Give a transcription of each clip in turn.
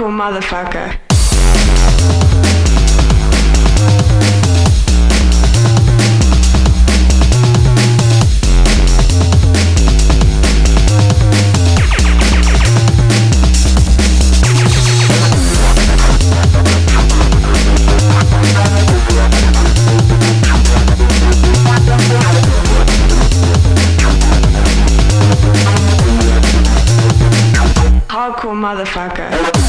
Hardcore motherfucker. hardcore motherfucker.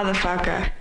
motherfucker.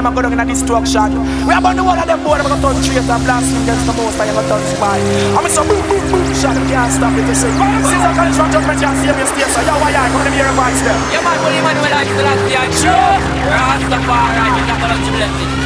Them are going in a destruction. We are burn the whole of them boy, are going to turn traitor, blasting against the most, and you're going to spy. I'm so boom, boom, boom, shot, them can't stop it, you see. Since I college from judgment, you see me stay, so yo, why I come to hear a voice there. Yeah, do you man when I still have the action? Rastafari, you got to blessing. Yeah,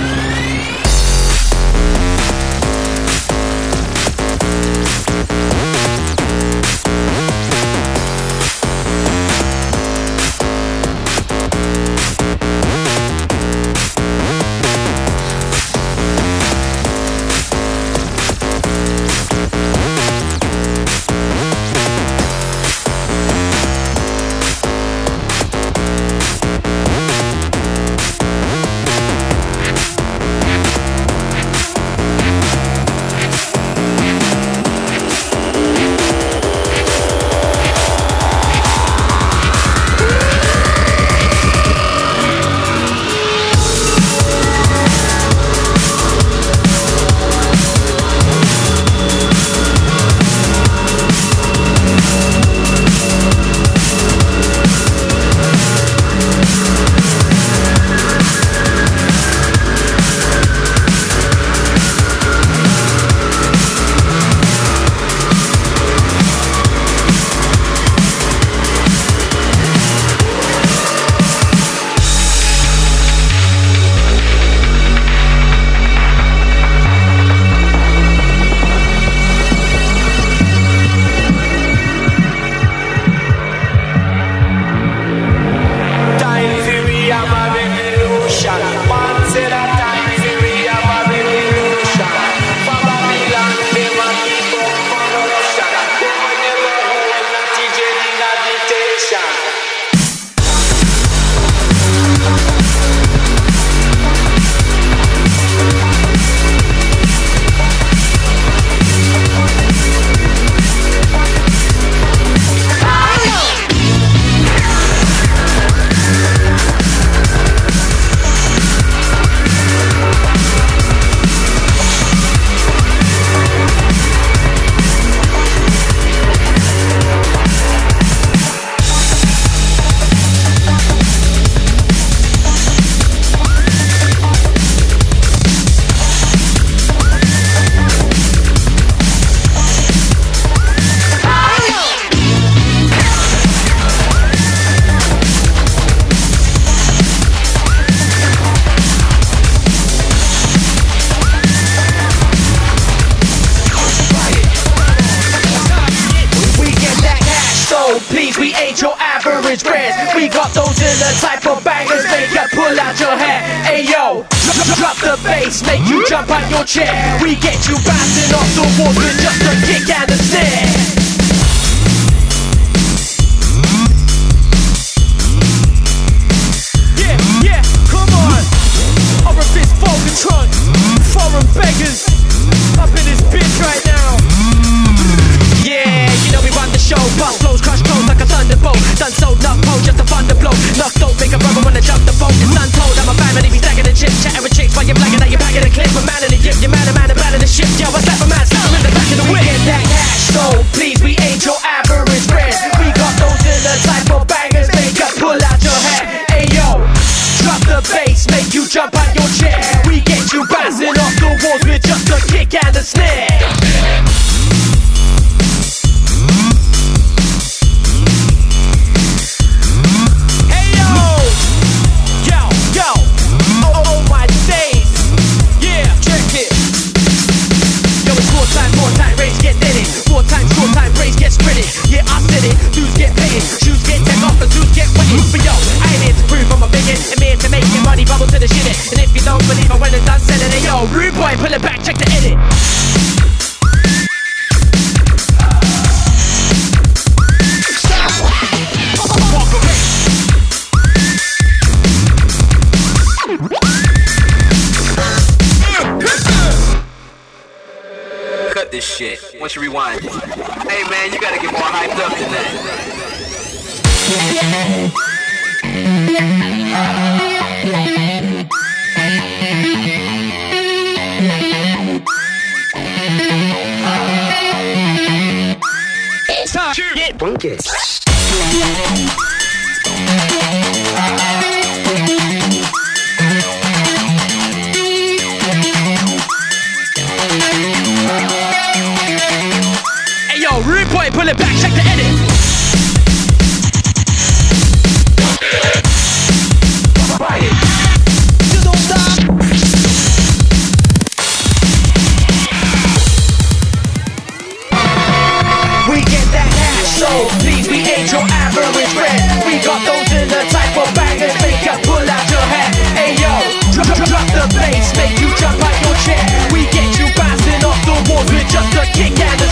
We got those in the type of bangers make you pull out your hat. Ayo, drop, drop, the bass, make you jump out your chair. We get you bouncing off the walls with just a kick and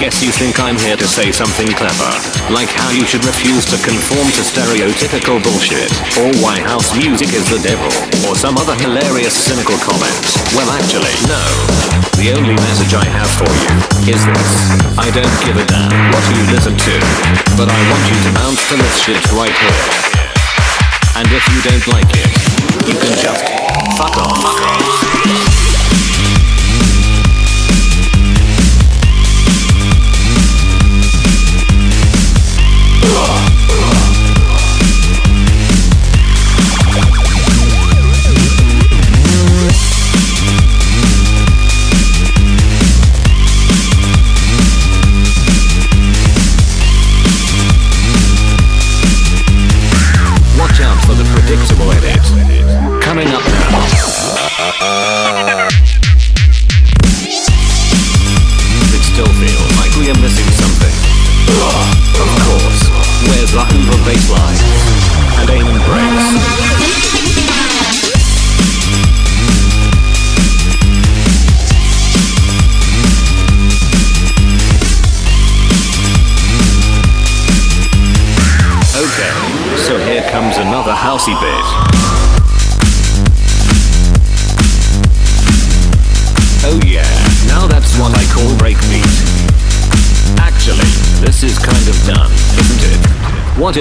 guess you think I'm here to say something clever, like how you should refuse to conform to stereotypical bullshit, or why house music is the devil, or some other hilarious cynical comment. Well, actually, no. The only message I have for you is this. I don't give a damn what you listen to, but I want you to bounce to this shit right here. And if you don't like it, you can just fuck off. Fuck off.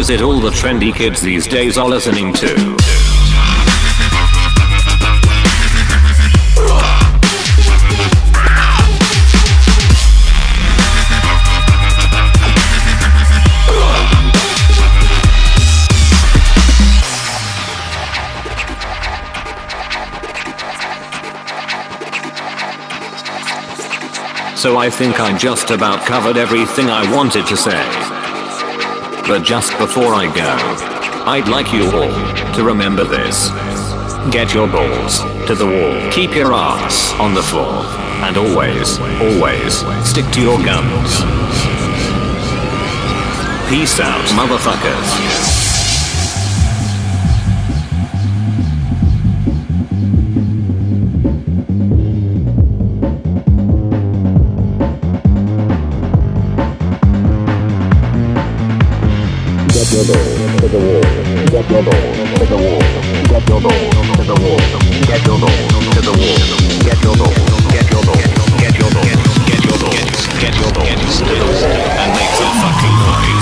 It all the trendy kids these days are listening to? So I think I just about covered everything I wanted to say. But just before I go, I'd like you all to remember this. Get your balls to the wall. Keep your ass on the floor. And always, always stick to your guns. Peace out, motherfuckers. your door to the wall. Get your door to the wall. Get your door to the wall. Get your door to the wall. Get your door. Get your door. Get your door. Get your door. Get your door. Get your door. And make the fucking noise.